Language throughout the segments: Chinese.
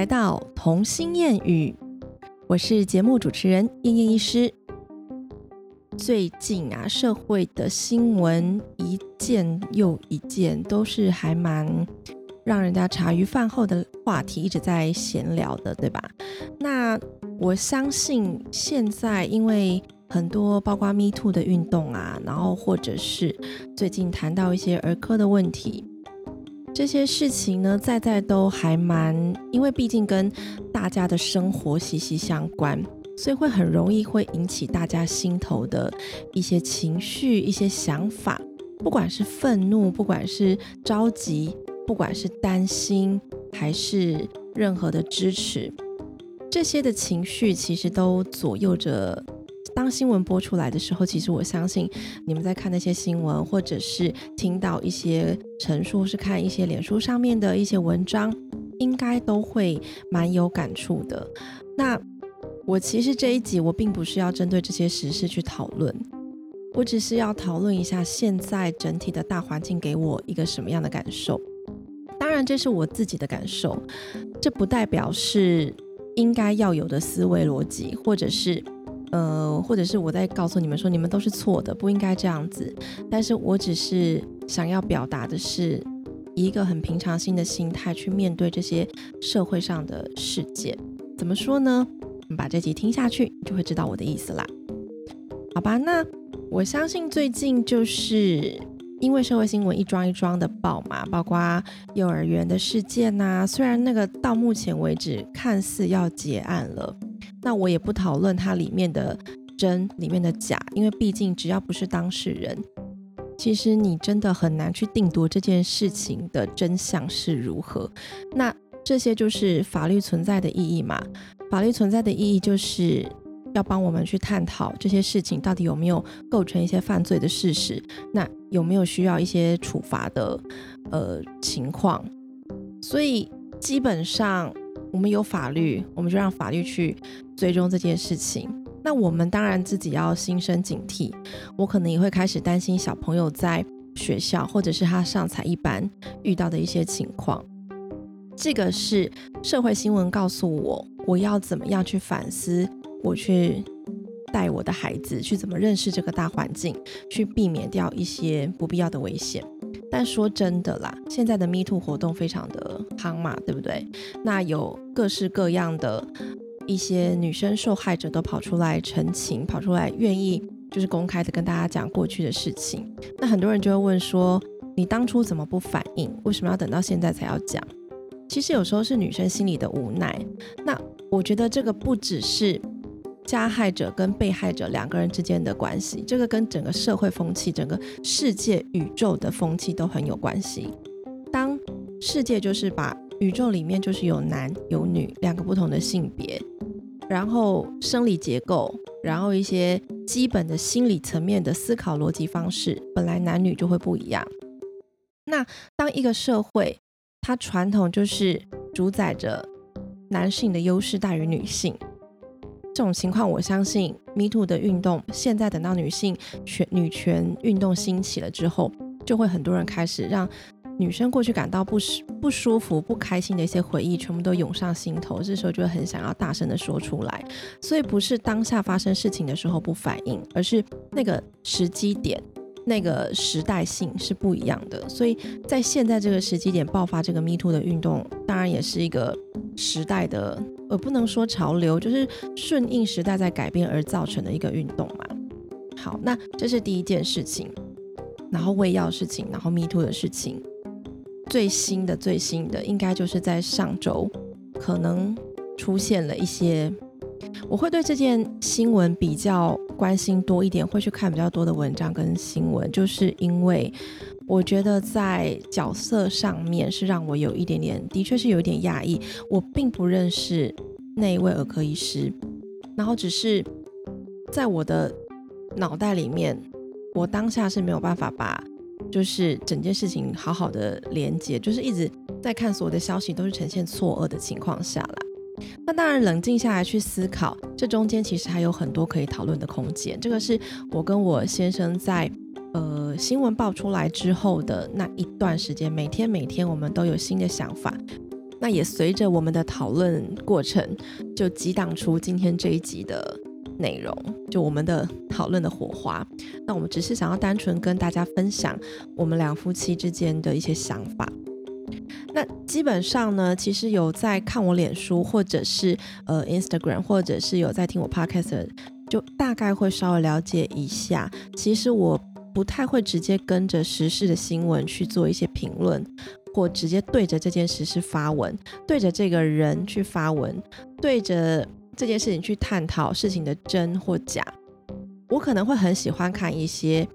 来到童心谚语，我是节目主持人燕燕医师。最近啊，社会的新闻一件又一件，都是还蛮让人家茶余饭后的话题，一直在闲聊的，对吧？那我相信现在，因为很多包括 Me Too 的运动啊，然后或者是最近谈到一些儿科的问题。这些事情呢，在在都还蛮，因为毕竟跟大家的生活息息相关，所以会很容易会引起大家心头的一些情绪、一些想法，不管是愤怒，不管是着急，不管是担心，还是任何的支持，这些的情绪其实都左右着。当新闻播出来的时候，其实我相信你们在看那些新闻，或者是听到一些陈述，是看一些脸书上面的一些文章，应该都会蛮有感触的。那我其实这一集我并不是要针对这些时事去讨论，我只是要讨论一下现在整体的大环境给我一个什么样的感受。当然，这是我自己的感受，这不代表是应该要有的思维逻辑，或者是。呃，或者是我在告诉你们说，你们都是错的，不应该这样子。但是我只是想要表达的是，一个很平常心的心态去面对这些社会上的事件。怎么说呢？你把这集听下去，就会知道我的意思啦。好吧，那我相信最近就是因为社会新闻一桩一桩的报嘛，包括幼儿园的事件呐，虽然那个到目前为止看似要结案了。那我也不讨论它里面的真，里面的假，因为毕竟只要不是当事人，其实你真的很难去定夺这件事情的真相是如何。那这些就是法律存在的意义嘛？法律存在的意义就是要帮我们去探讨这些事情到底有没有构成一些犯罪的事实，那有没有需要一些处罚的呃情况？所以基本上。我们有法律，我们就让法律去追踪这件事情。那我们当然自己要心生警惕。我可能也会开始担心小朋友在学校或者是他上才艺班遇到的一些情况。这个是社会新闻告诉我，我要怎么样去反思，我去带我的孩子去怎么认识这个大环境，去避免掉一些不必要的危险。但说真的啦，现在的 Me Too 活动非常的夯嘛，对不对？那有各式各样的一些女生受害者都跑出来澄清，跑出来愿意就是公开的跟大家讲过去的事情。那很多人就会问说，你当初怎么不反应？为什么要等到现在才要讲？其实有时候是女生心里的无奈。那我觉得这个不只是。加害者跟被害者两个人之间的关系，这个跟整个社会风气、整个世界宇宙的风气都很有关系。当世界就是把宇宙里面就是有男有女两个不同的性别，然后生理结构，然后一些基本的心理层面的思考逻辑方式，本来男女就会不一样。那当一个社会它传统就是主宰着男性的优势大于女性。这种情况，我相信 Me Too 的运动，现在等到女性权女权运动兴起了之后，就会很多人开始让女生过去感到不适不舒服、不开心的一些回忆，全部都涌上心头。这时候就会很想要大声的说出来。所以不是当下发生事情的时候不反应，而是那个时机点。那个时代性是不一样的，所以在现在这个时机点爆发这个 Me Too 的运动，当然也是一个时代的，呃，不能说潮流，就是顺应时代在改变而造成的一个运动嘛。好，那这是第一件事情，然后喂药事情，然后 Me Too 的事情，最新的最新的应该就是在上周可能出现了一些。我会对这件新闻比较关心多一点，会去看比较多的文章跟新闻，就是因为我觉得在角色上面是让我有一点点，的确是有一点讶异。我并不认识那一位儿科医师，然后只是在我的脑袋里面，我当下是没有办法把就是整件事情好好的连接，就是一直在看所有的消息都是呈现错愕的情况下啦。那当然，冷静下来去思考，这中间其实还有很多可以讨论的空间。这个是我跟我先生在新闻爆出来之后的那一段时间，每天每天我们都有新的想法，那也随着我们的讨论过程，就激荡出今天这一集的内容，就我们的讨论的火花。那我们只是想要单纯跟大家分享我们两夫妻之间的一些想法。那基本上呢，其实有在看我脸书，或者是呃 Instagram，或者是有在听我 Podcast，就大概会稍微了解一下。其实我不太会直接跟着时事的新闻去做一些评论。或直接对着这件事是发文，对着这个人去发文，对着这件事情去探讨事情的真或假。我可能会很喜欢看一些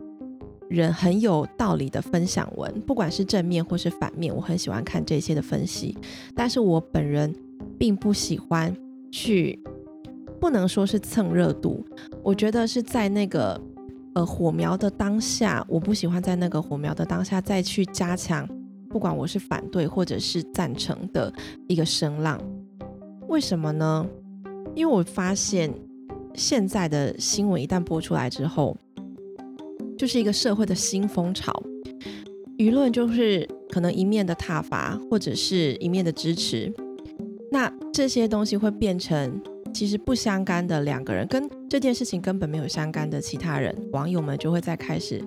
人很有道理的分享文，不管是正面或是反面，我很喜欢看这些的分析。但是我本人并不喜欢去，不能说是蹭热度，我觉得是在那个呃火苗的当下，我不喜欢在那个火苗的当下再去加强。不管我是反对或者是赞成的一个声浪，为什么呢？因为我发现现在的新闻一旦播出来之后，就是一个社会的新风潮，舆论就是可能一面的挞伐或者是一面的支持，那这些东西会变成其实不相干的两个人，跟这件事情根本没有相干的其他人，网友们就会在开始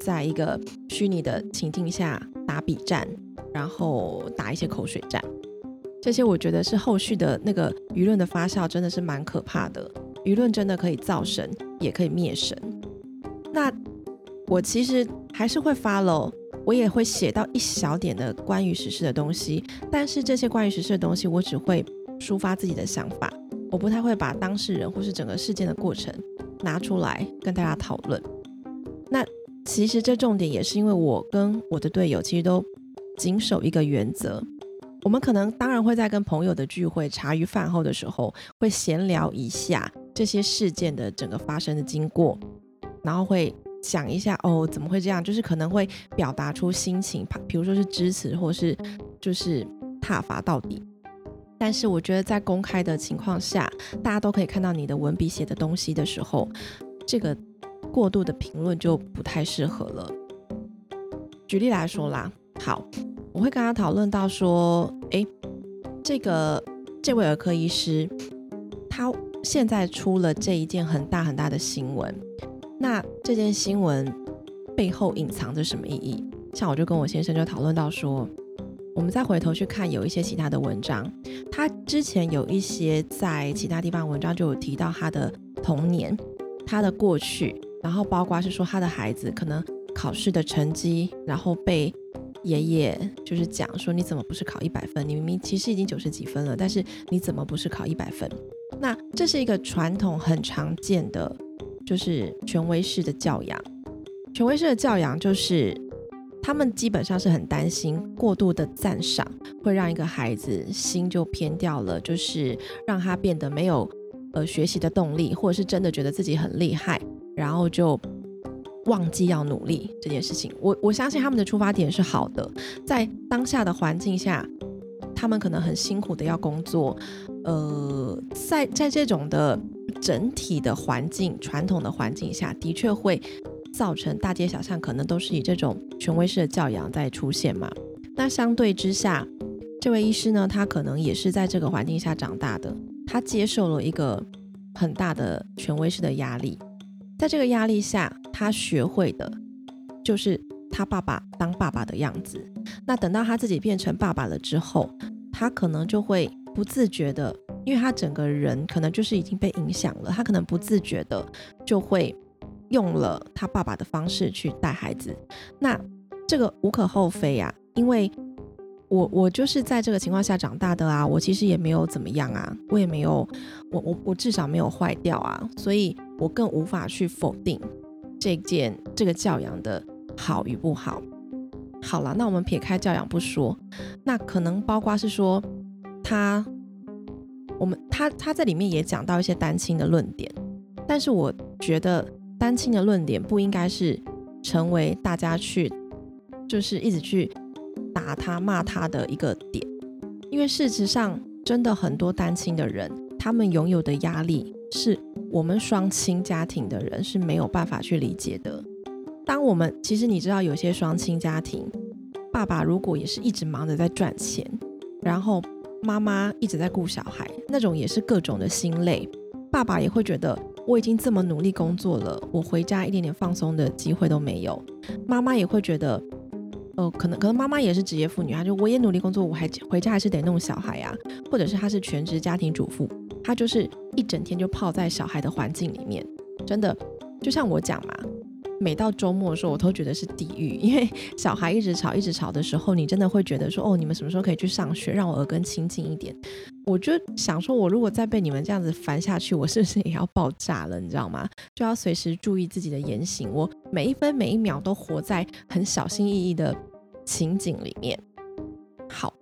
在一个虚拟的情境下。打比战，然后打一些口水战，这些我觉得是后续的那个舆论的发酵，真的是蛮可怕的。舆论真的可以造神，也可以灭神。那我其实还是会 follow，我也会写到一小点的关于时事的东西，但是这些关于时事的东西，我只会抒发自己的想法，我不太会把当事人或是整个事件的过程拿出来跟大家讨论。那。其实这重点也是因为我跟我的队友其实都谨守一个原则，我们可能当然会在跟朋友的聚会、茶余饭后的时候会闲聊一下这些事件的整个发生的经过，然后会想一下哦怎么会这样，就是可能会表达出心情，比如说是支持或是就是挞伐到底。但是我觉得在公开的情况下，大家都可以看到你的文笔写的东西的时候，这个。过度的评论就不太适合了。举例来说啦，好，我会跟他讨论到说，诶，这个这位儿科医师，他现在出了这一件很大很大的新闻，那这件新闻背后隐藏着什么意义？像我就跟我先生就讨论到说，我们再回头去看有一些其他的文章，他之前有一些在其他地方文章就有提到他的童年，他的过去。然后包括是说他的孩子可能考试的成绩，然后被爷爷就是讲说你怎么不是考一百分？你明明其实已经九十几分了，但是你怎么不是考一百分？那这是一个传统很常见的，就是权威式的教养。权威式的教养就是他们基本上是很担心过度的赞赏会让一个孩子心就偏掉了，就是让他变得没有呃学习的动力，或者是真的觉得自己很厉害。然后就忘记要努力这件事情。我我相信他们的出发点是好的，在当下的环境下，他们可能很辛苦的要工作。呃，在在这种的整体的环境、传统的环境下，的确会造成大街小巷可能都是以这种权威式的教养在出现嘛。那相对之下，这位医师呢，他可能也是在这个环境下长大的，他接受了一个很大的权威式的压力。在这个压力下，他学会的就是他爸爸当爸爸的样子。那等到他自己变成爸爸了之后，他可能就会不自觉的，因为他整个人可能就是已经被影响了，他可能不自觉的就会用了他爸爸的方式去带孩子。那这个无可厚非呀，因为我我就是在这个情况下长大的啊，我其实也没有怎么样啊，我也没有，我我我至少没有坏掉啊，所以。我更无法去否定这件这个教养的好与不好。好了，那我们撇开教养不说，那可能包括是说他，我们他他在里面也讲到一些单亲的论点，但是我觉得单亲的论点不应该是成为大家去就是一直去打他骂他的一个点，因为事实上真的很多单亲的人，他们拥有的压力是。我们双亲家庭的人是没有办法去理解的。当我们其实你知道，有些双亲家庭，爸爸如果也是一直忙着在赚钱，然后妈妈一直在顾小孩，那种也是各种的心累。爸爸也会觉得我已经这么努力工作了，我回家一点点放松的机会都没有。妈妈也会觉得，呃，可能可能妈妈也是职业妇女，她就我也努力工作，我还回家还是得弄小孩呀，或者是她是全职家庭主妇，她就是一整天就泡在小孩的环境里面，真的就像我讲嘛。每到周末的时候，我都觉得是地狱，因为小孩一直吵，一直吵的时候，你真的会觉得说，哦，你们什么时候可以去上学，让我耳根清净一点？我就想说，我如果再被你们这样子烦下去，我是不是也要爆炸了？你知道吗？就要随时注意自己的言行，我每一分每一秒都活在很小心翼翼的情景里面。好，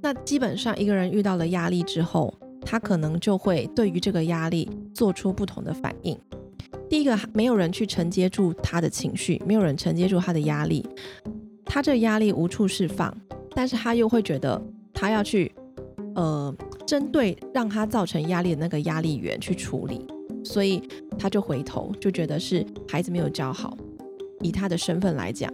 那基本上一个人遇到了压力之后，他可能就会对于这个压力做出不同的反应。第一个，没有人去承接住他的情绪，没有人承接住他的压力，他这压力无处释放，但是他又会觉得他要去，呃，针对让他造成压力的那个压力源去处理，所以他就回头就觉得是孩子没有教好，以他的身份来讲，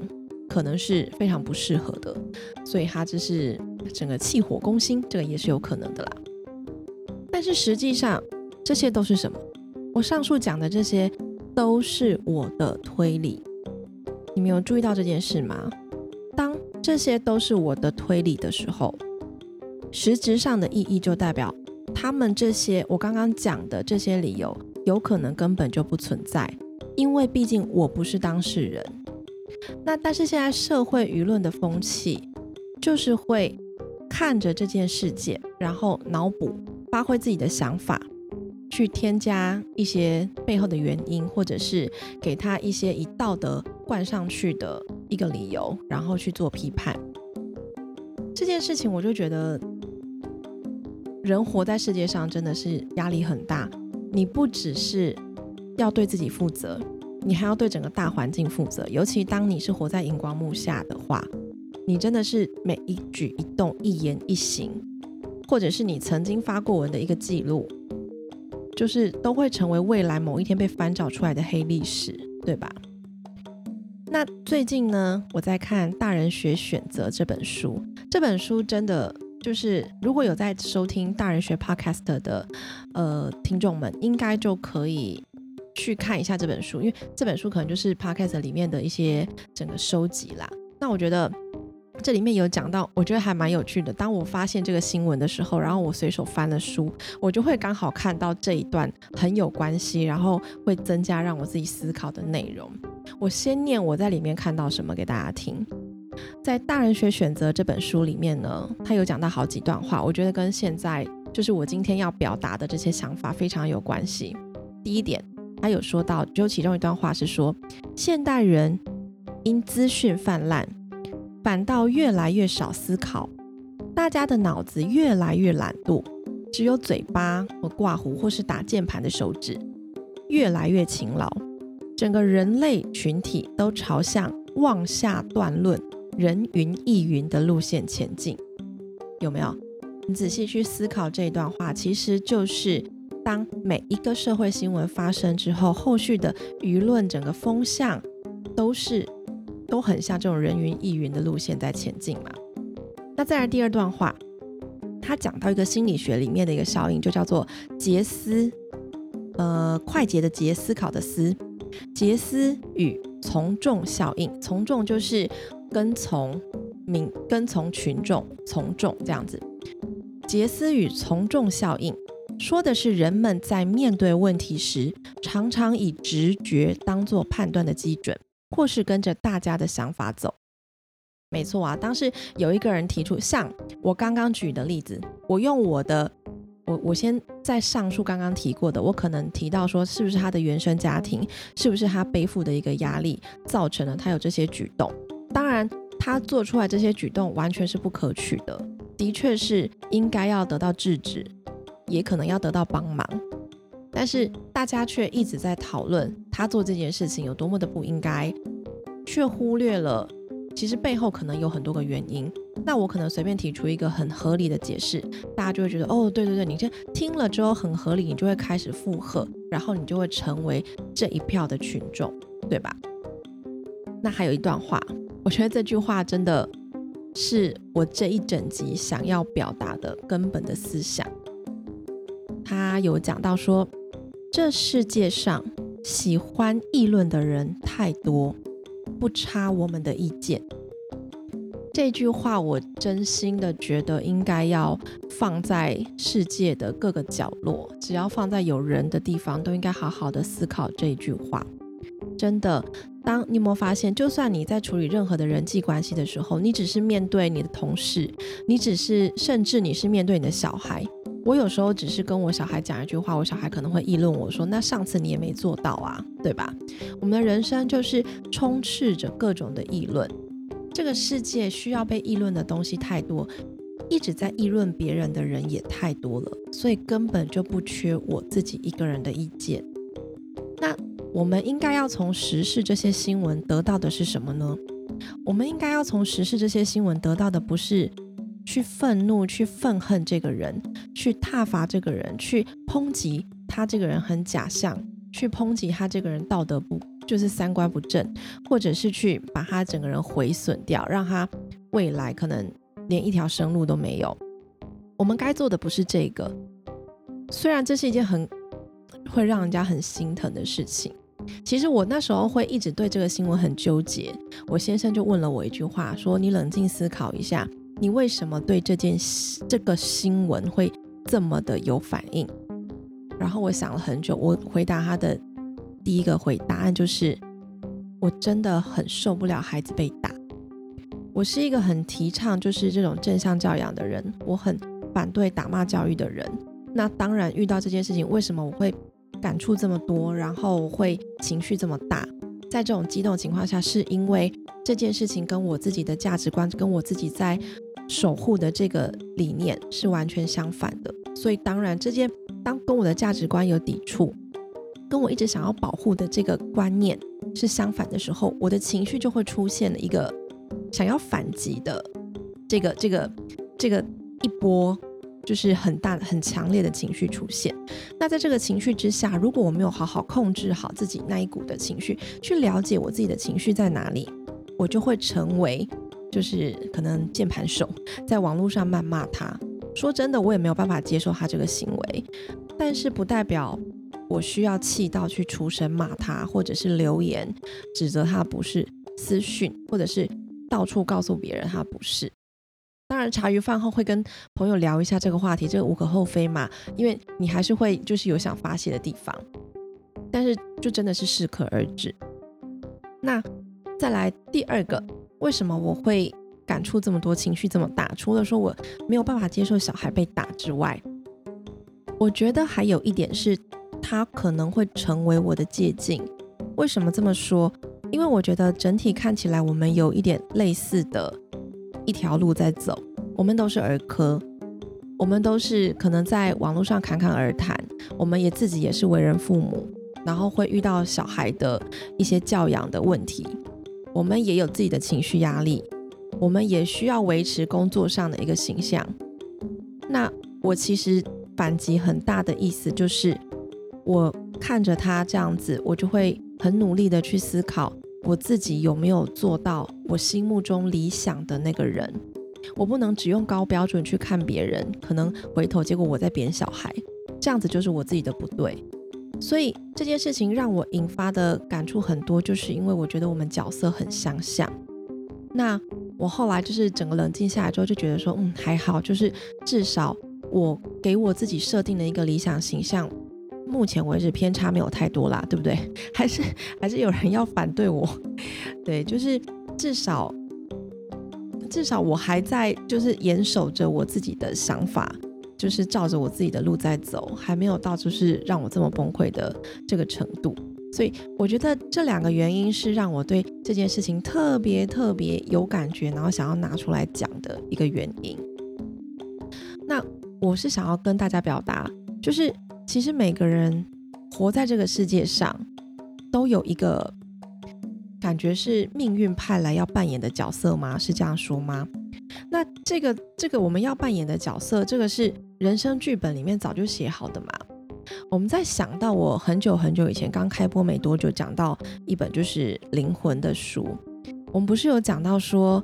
可能是非常不适合的，所以他就是整个气火攻心，这个也是有可能的啦。但是实际上这些都是什么？我上述讲的这些都是我的推理，你们有注意到这件事吗？当这些都是我的推理的时候，实质上的意义就代表他们这些我刚刚讲的这些理由有可能根本就不存在，因为毕竟我不是当事人。那但是现在社会舆论的风气就是会看着这件事件，然后脑补，发挥自己的想法。去添加一些背后的原因，或者是给他一些以道德灌上去的一个理由，然后去做批判。这件事情，我就觉得人活在世界上真的是压力很大。你不只是要对自己负责，你还要对整个大环境负责。尤其当你是活在荧光幕下的话，你真的是每一举一动、一言一行，或者是你曾经发过文的一个记录。就是都会成为未来某一天被翻找出来的黑历史，对吧？那最近呢，我在看《大人学选择》这本书。这本书真的就是，如果有在收听《大人学》Podcast 的呃听众们，应该就可以去看一下这本书，因为这本书可能就是 Podcast 里面的一些整个收集啦。那我觉得。这里面有讲到，我觉得还蛮有趣的。当我发现这个新闻的时候，然后我随手翻了书，我就会刚好看到这一段很有关系，然后会增加让我自己思考的内容。我先念我在里面看到什么给大家听。在《大人学选择》这本书里面呢，他有讲到好几段话，我觉得跟现在就是我今天要表达的这些想法非常有关系。第一点，他有说到，就其中一段话是说，现代人因资讯泛滥。反倒越来越少思考，大家的脑子越来越懒惰，只有嘴巴和挂胡或是打键盘的手指越来越勤劳，整个人类群体都朝向妄下断论、人云亦云的路线前进。有没有？你仔细去思考这一段话，其实就是当每一个社会新闻发生之后，后续的舆论整个风向都是。都很像这种人云亦云的路线在前进嘛。那再来第二段话，他讲到一个心理学里面的一个效应，就叫做杰斯，呃，快捷的杰，思考的思，杰斯与从众效应。从众就是跟从民，跟从群众，从众这样子。杰斯与从众效应说的是人们在面对问题时，常常以直觉当做判断的基准。或是跟着大家的想法走，没错啊。当时有一个人提出，像我刚刚举的例子，我用我的，我我先在上述刚刚提过的，我可能提到说，是不是他的原生家庭，是不是他背负的一个压力，造成了他有这些举动。当然，他做出来这些举动完全是不可取的，的确是应该要得到制止，也可能要得到帮忙。但是大家却一直在讨论他做这件事情有多么的不应该，却忽略了其实背后可能有很多个原因。那我可能随便提出一个很合理的解释，大家就会觉得哦，对对对，你这听了之后很合理，你就会开始附和，然后你就会成为这一票的群众，对吧？那还有一段话，我觉得这句话真的是我这一整集想要表达的根本的思想。他有讲到说，这世界上喜欢议论的人太多，不差我们的意见。这句话我真心的觉得应该要放在世界的各个角落，只要放在有人的地方，都应该好好的思考这句话。真的，当你有没有发现，就算你在处理任何的人际关系的时候，你只是面对你的同事，你只是甚至你是面对你的小孩。我有时候只是跟我小孩讲一句话，我小孩可能会议论我说：“那上次你也没做到啊，对吧？”我们的人生就是充斥着各种的议论。这个世界需要被议论的东西太多，一直在议论别人的人也太多了，所以根本就不缺我自己一个人的意见。那我们应该要从时事这些新闻得到的是什么呢？我们应该要从时事这些新闻得到的不是去愤怒、去愤恨这个人，去挞伐这个人，去抨击他这个人很假象，去抨击他这个人道德不。就是三观不正，或者是去把他整个人毁损掉，让他未来可能连一条生路都没有。我们该做的不是这个，虽然这是一件很会让人家很心疼的事情。其实我那时候会一直对这个新闻很纠结。我先生就问了我一句话，说：“你冷静思考一下，你为什么对这件这个新闻会这么的有反应？”然后我想了很久，我回答他的。第一个回答案就是，我真的很受不了孩子被打。我是一个很提倡就是这种正向教养的人，我很反对打骂教育的人。那当然遇到这件事情，为什么我会感触这么多，然后会情绪这么大？在这种激动情况下，是因为这件事情跟我自己的价值观，跟我自己在守护的这个理念是完全相反的。所以当然，这件当跟我的价值观有抵触。跟我一直想要保护的这个观念是相反的时候，我的情绪就会出现了一个想要反击的这个这个这个一波，就是很大很强烈的情绪出现。那在这个情绪之下，如果我没有好好控制好自己那一股的情绪，去了解我自己的情绪在哪里，我就会成为就是可能键盘手，在网络上谩骂他。说真的，我也没有办法接受他这个行为，但是不代表。我需要气到去出声骂他，或者是留言指责他不是，私讯或者是到处告诉别人他不是。当然，茶余饭后会跟朋友聊一下这个话题，这个无可厚非嘛，因为你还是会就是有想发泄的地方。但是就真的是适可而止。那再来第二个，为什么我会感触这么多，情绪这么大？除了说我没有办法接受小孩被打之外，我觉得还有一点是。它可能会成为我的借鉴。为什么这么说？因为我觉得整体看起来，我们有一点类似的一条路在走。我们都是儿科，我们都是可能在网络上侃侃而谈。我们也自己也是为人父母，然后会遇到小孩的一些教养的问题。我们也有自己的情绪压力，我们也需要维持工作上的一个形象。那我其实反击很大的意思就是。我看着他这样子，我就会很努力的去思考，我自己有没有做到我心目中理想的那个人。我不能只用高标准去看别人，可能回头结果我在贬小孩，这样子就是我自己的不对。所以这件事情让我引发的感触很多，就是因为我觉得我们角色很相像。那我后来就是整个冷静下来之后，就觉得说，嗯，还好，就是至少我给我自己设定的一个理想形象。目前为止偏差没有太多啦，对不对？还是还是有人要反对我？对，就是至少至少我还在就是严守着我自己的想法，就是照着我自己的路在走，还没有到就是让我这么崩溃的这个程度。所以我觉得这两个原因是让我对这件事情特别特别有感觉，然后想要拿出来讲的一个原因。那我是想要跟大家表达，就是。其实每个人活在这个世界上，都有一个感觉是命运派来要扮演的角色吗？是这样说吗？那这个这个我们要扮演的角色，这个是人生剧本里面早就写好的嘛？我们在想到我很久很久以前刚开播没多久，讲到一本就是灵魂的书，我们不是有讲到说，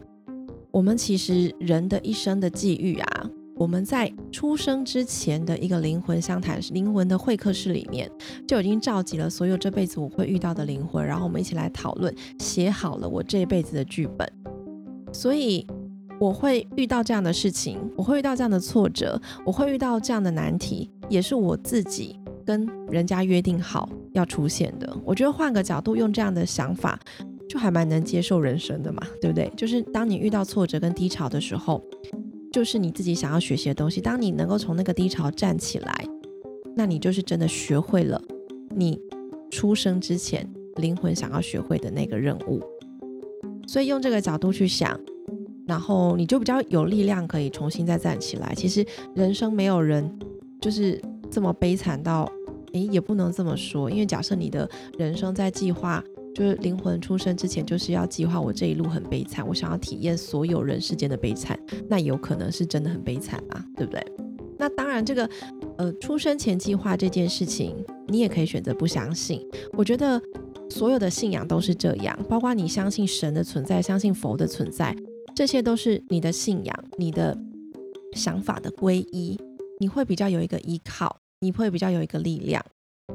我们其实人的一生的际遇啊，我们在出生之前的一个灵魂相谈、灵魂的会客室里面，就已经召集了所有这辈子我会遇到的灵魂，然后我们一起来讨论，写好了我这一辈子的剧本。所以我会遇到这样的事情，我会遇到这样的挫折，我会遇到这样的难题，也是我自己跟人家约定好要出现的。我觉得换个角度，用这样的想法。就还蛮能接受人生的嘛，对不对？就是当你遇到挫折跟低潮的时候，就是你自己想要学习的东西。当你能够从那个低潮站起来，那你就是真的学会了你出生之前灵魂想要学会的那个任务。所以用这个角度去想，然后你就比较有力量可以重新再站起来。其实人生没有人就是这么悲惨到，诶，也不能这么说，因为假设你的人生在计划。就是灵魂出生之前，就是要计划我这一路很悲惨，我想要体验所有人世间的悲惨，那有可能是真的很悲惨啊，对不对？那当然，这个呃出生前计划这件事情，你也可以选择不相信。我觉得所有的信仰都是这样，包括你相信神的存在，相信佛的存在，这些都是你的信仰，你的想法的皈依，你会比较有一个依靠，你会比较有一个力量。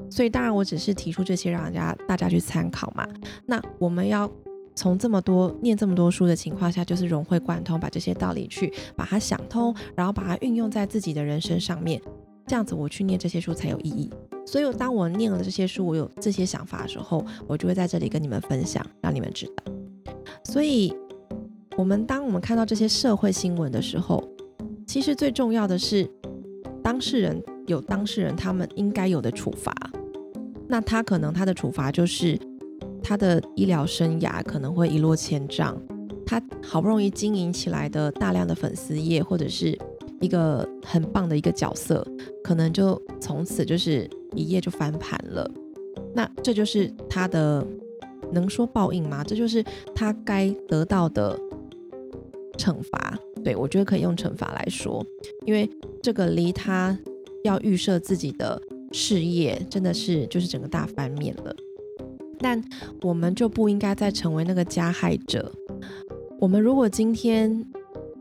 所以当然，我只是提出这些让人家大家去参考嘛。那我们要从这么多念这么多书的情况下，就是融会贯通，把这些道理去把它想通，然后把它运用在自己的人生上面。这样子我去念这些书才有意义。所以当我念了这些书，我有这些想法的时候，我就会在这里跟你们分享，让你们知道。所以，我们当我们看到这些社会新闻的时候，其实最重要的是当事人。有当事人他们应该有的处罚，那他可能他的处罚就是他的医疗生涯可能会一落千丈，他好不容易经营起来的大量的粉丝业或者是一个很棒的一个角色，可能就从此就是一夜就翻盘了。那这就是他的能说报应吗？这就是他该得到的惩罚。对我觉得可以用惩罚来说，因为这个离他。要预设自己的事业，真的是就是整个大翻面了。但我们就不应该再成为那个加害者。我们如果今天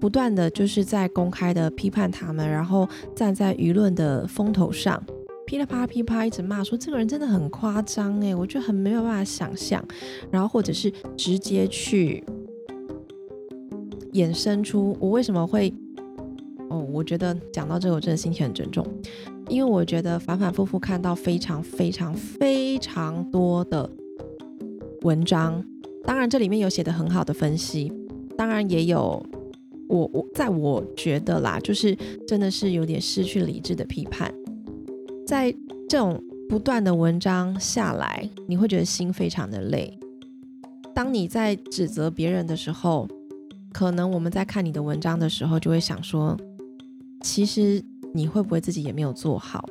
不断的就是在公开的批判他们，然后站在舆论的风头上，噼里啪啦噼啪一直骂说这个人真的很夸张诶，我就很没有办法想象。然后或者是直接去衍生出我为什么会。哦，我觉得讲到这个，我真的心情很沉重，因为我觉得反反复复看到非常非常非常多的文章，当然这里面有写的很好的分析，当然也有我我在我觉得啦，就是真的是有点失去理智的批判，在这种不断的文章下来，你会觉得心非常的累。当你在指责别人的时候，可能我们在看你的文章的时候，就会想说。其实你会不会自己也没有做好？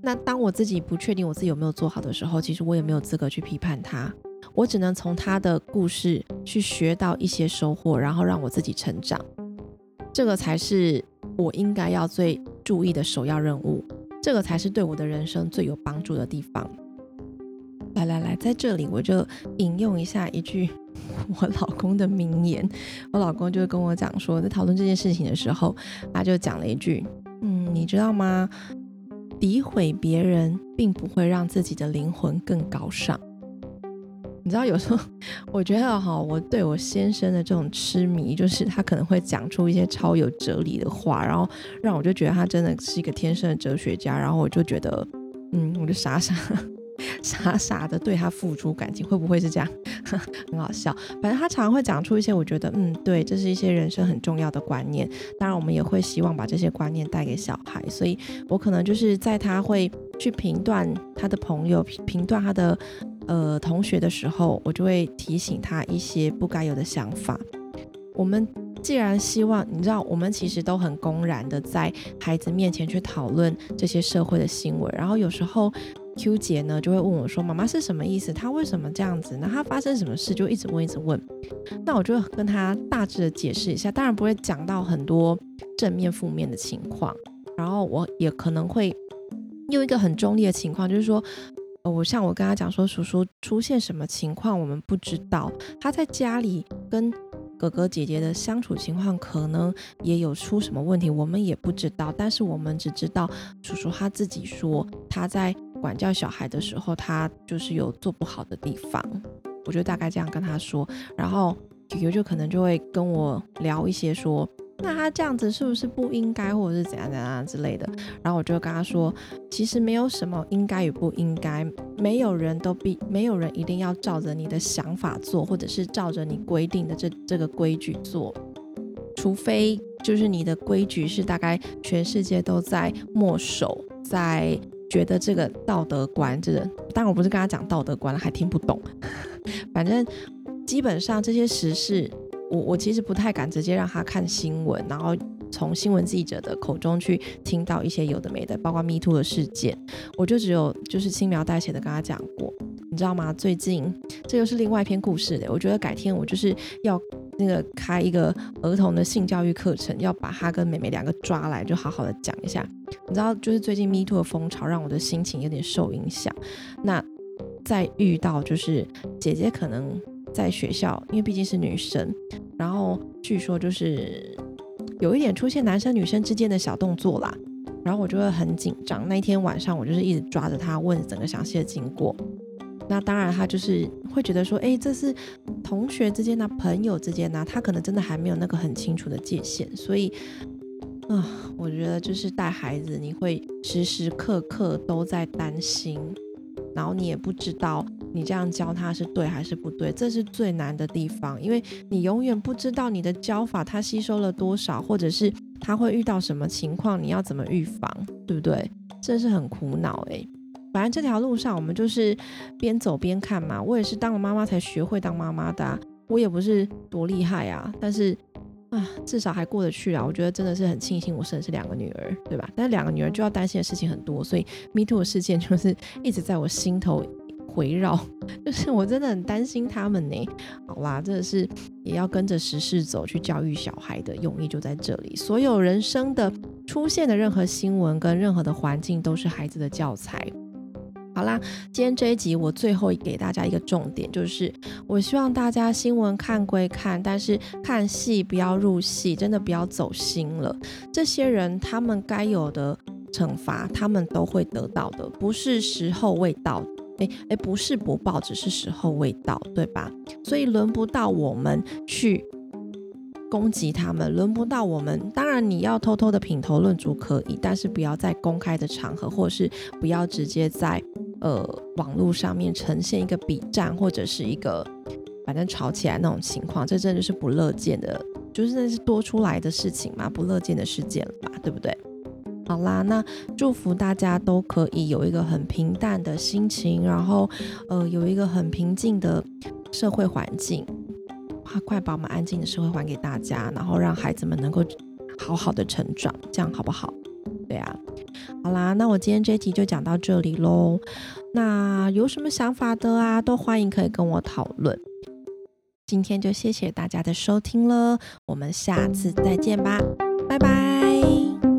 那当我自己不确定我自己有没有做好的时候，其实我也没有资格去批判他。我只能从他的故事去学到一些收获，然后让我自己成长。这个才是我应该要最注意的首要任务。这个才是对我的人生最有帮助的地方。来来来，在这里我就引用一下一句。我老公的名言，我老公就跟我讲说，在讨论这件事情的时候，他就讲了一句：“嗯，你知道吗？诋毁别人并不会让自己的灵魂更高尚。你知道，有时候我觉得哈，我对我先生的这种痴迷，就是他可能会讲出一些超有哲理的话，然后让我就觉得他真的是一个天生的哲学家，然后我就觉得，嗯，我就傻傻。”傻傻的对他付出感情，会不会是这样？很好笑。反正他常常会讲出一些我觉得，嗯，对，这是一些人生很重要的观念。当然，我们也会希望把这些观念带给小孩。所以我可能就是在他会去评断他的朋友、评断他的呃同学的时候，我就会提醒他一些不该有的想法。我们既然希望，你知道，我们其实都很公然的在孩子面前去讨论这些社会的新闻，然后有时候。Q 姐呢就会问我说：“妈妈是什么意思？他为什么这样子？那他发生什么事？就一直问，一直问。那我就跟他大致的解释一下，当然不会讲到很多正面、负面的情况。然后我也可能会用一个很中立的情况，就是说，呃我像我跟他讲说，叔叔出现什么情况我们不知道。他在家里跟哥哥姐姐的相处情况可能也有出什么问题，我们也不知道。但是我们只知道叔叔他自己说他在管教小孩的时候，他就是有做不好的地方。我就大概这样跟他说，然后舅舅就可能就会跟我聊一些说。那他这样子是不是不应该，或者是怎样怎样之类的？然后我就跟他说，其实没有什么应该与不应该，没有人都必，没有人一定要照着你的想法做，或者是照着你规定的这这个规矩做，除非就是你的规矩是大概全世界都在默守，在觉得这个道德观，这个当然我不是跟他讲道德观了，还听不懂，反正基本上这些时事。我我其实不太敢直接让他看新闻，然后从新闻记者的口中去听到一些有的没的，包括 Me Too 的事件，我就只有就是轻描淡写的跟他讲过，你知道吗？最近这又是另外一篇故事的，我觉得改天我就是要那个开一个儿童的性教育课程，要把他跟妹妹两个抓来，就好好的讲一下。你知道，就是最近 me to 的风潮让我的心情有点受影响。那再遇到就是姐姐可能。在学校，因为毕竟是女生，然后据说就是有一点出现男生女生之间的小动作啦，然后我就会很紧张。那一天晚上，我就是一直抓着他问整个详细的经过。那当然，他就是会觉得说，哎，这是同学之间的朋友之间呢，他可能真的还没有那个很清楚的界限。所以啊，我觉得就是带孩子，你会时时刻刻都在担心。然后你也不知道你这样教他是对还是不对，这是最难的地方，因为你永远不知道你的教法他吸收了多少，或者是他会遇到什么情况，你要怎么预防，对不对？这是很苦恼诶。反正这条路上我们就是边走边看嘛。我也是当了妈妈才学会当妈妈的，我也不是多厉害啊，但是。啊，至少还过得去啊！我觉得真的是很庆幸我生的是两个女儿，对吧？但两个女儿就要担心的事情很多，所以 Me Too 的事件就是 一直在我心头回绕，就是我真的很担心他们呢。好啦，真的是也要跟着时事走，去教育小孩的用意就在这里。所有人生的出现的任何新闻跟任何的环境，都是孩子的教材。好啦，今天这一集我最后给大家一个重点，就是我希望大家新闻看归看，但是看戏不要入戏，真的不要走心了。这些人他们该有的惩罚，他们都会得到的，不是时候未到，诶诶，不是不报，只是时候未到，对吧？所以轮不到我们去攻击他们，轮不到我们。当然你要偷偷的品头论足可以，但是不要在公开的场合，或是不要直接在。呃，网络上面呈现一个比战或者是一个反正吵起来那种情况，这真的是不乐见的，就是那是多出来的事情嘛，不乐见的事件了吧，对不对？好啦，那祝福大家都可以有一个很平淡的心情，然后呃，有一个很平静的社会环境，快快把我们安静的社会还给大家，然后让孩子们能够好好的成长，这样好不好？对啊。好啦，那我今天这集就讲到这里喽。那有什么想法的啊，都欢迎可以跟我讨论。今天就谢谢大家的收听了，我们下次再见吧，拜拜。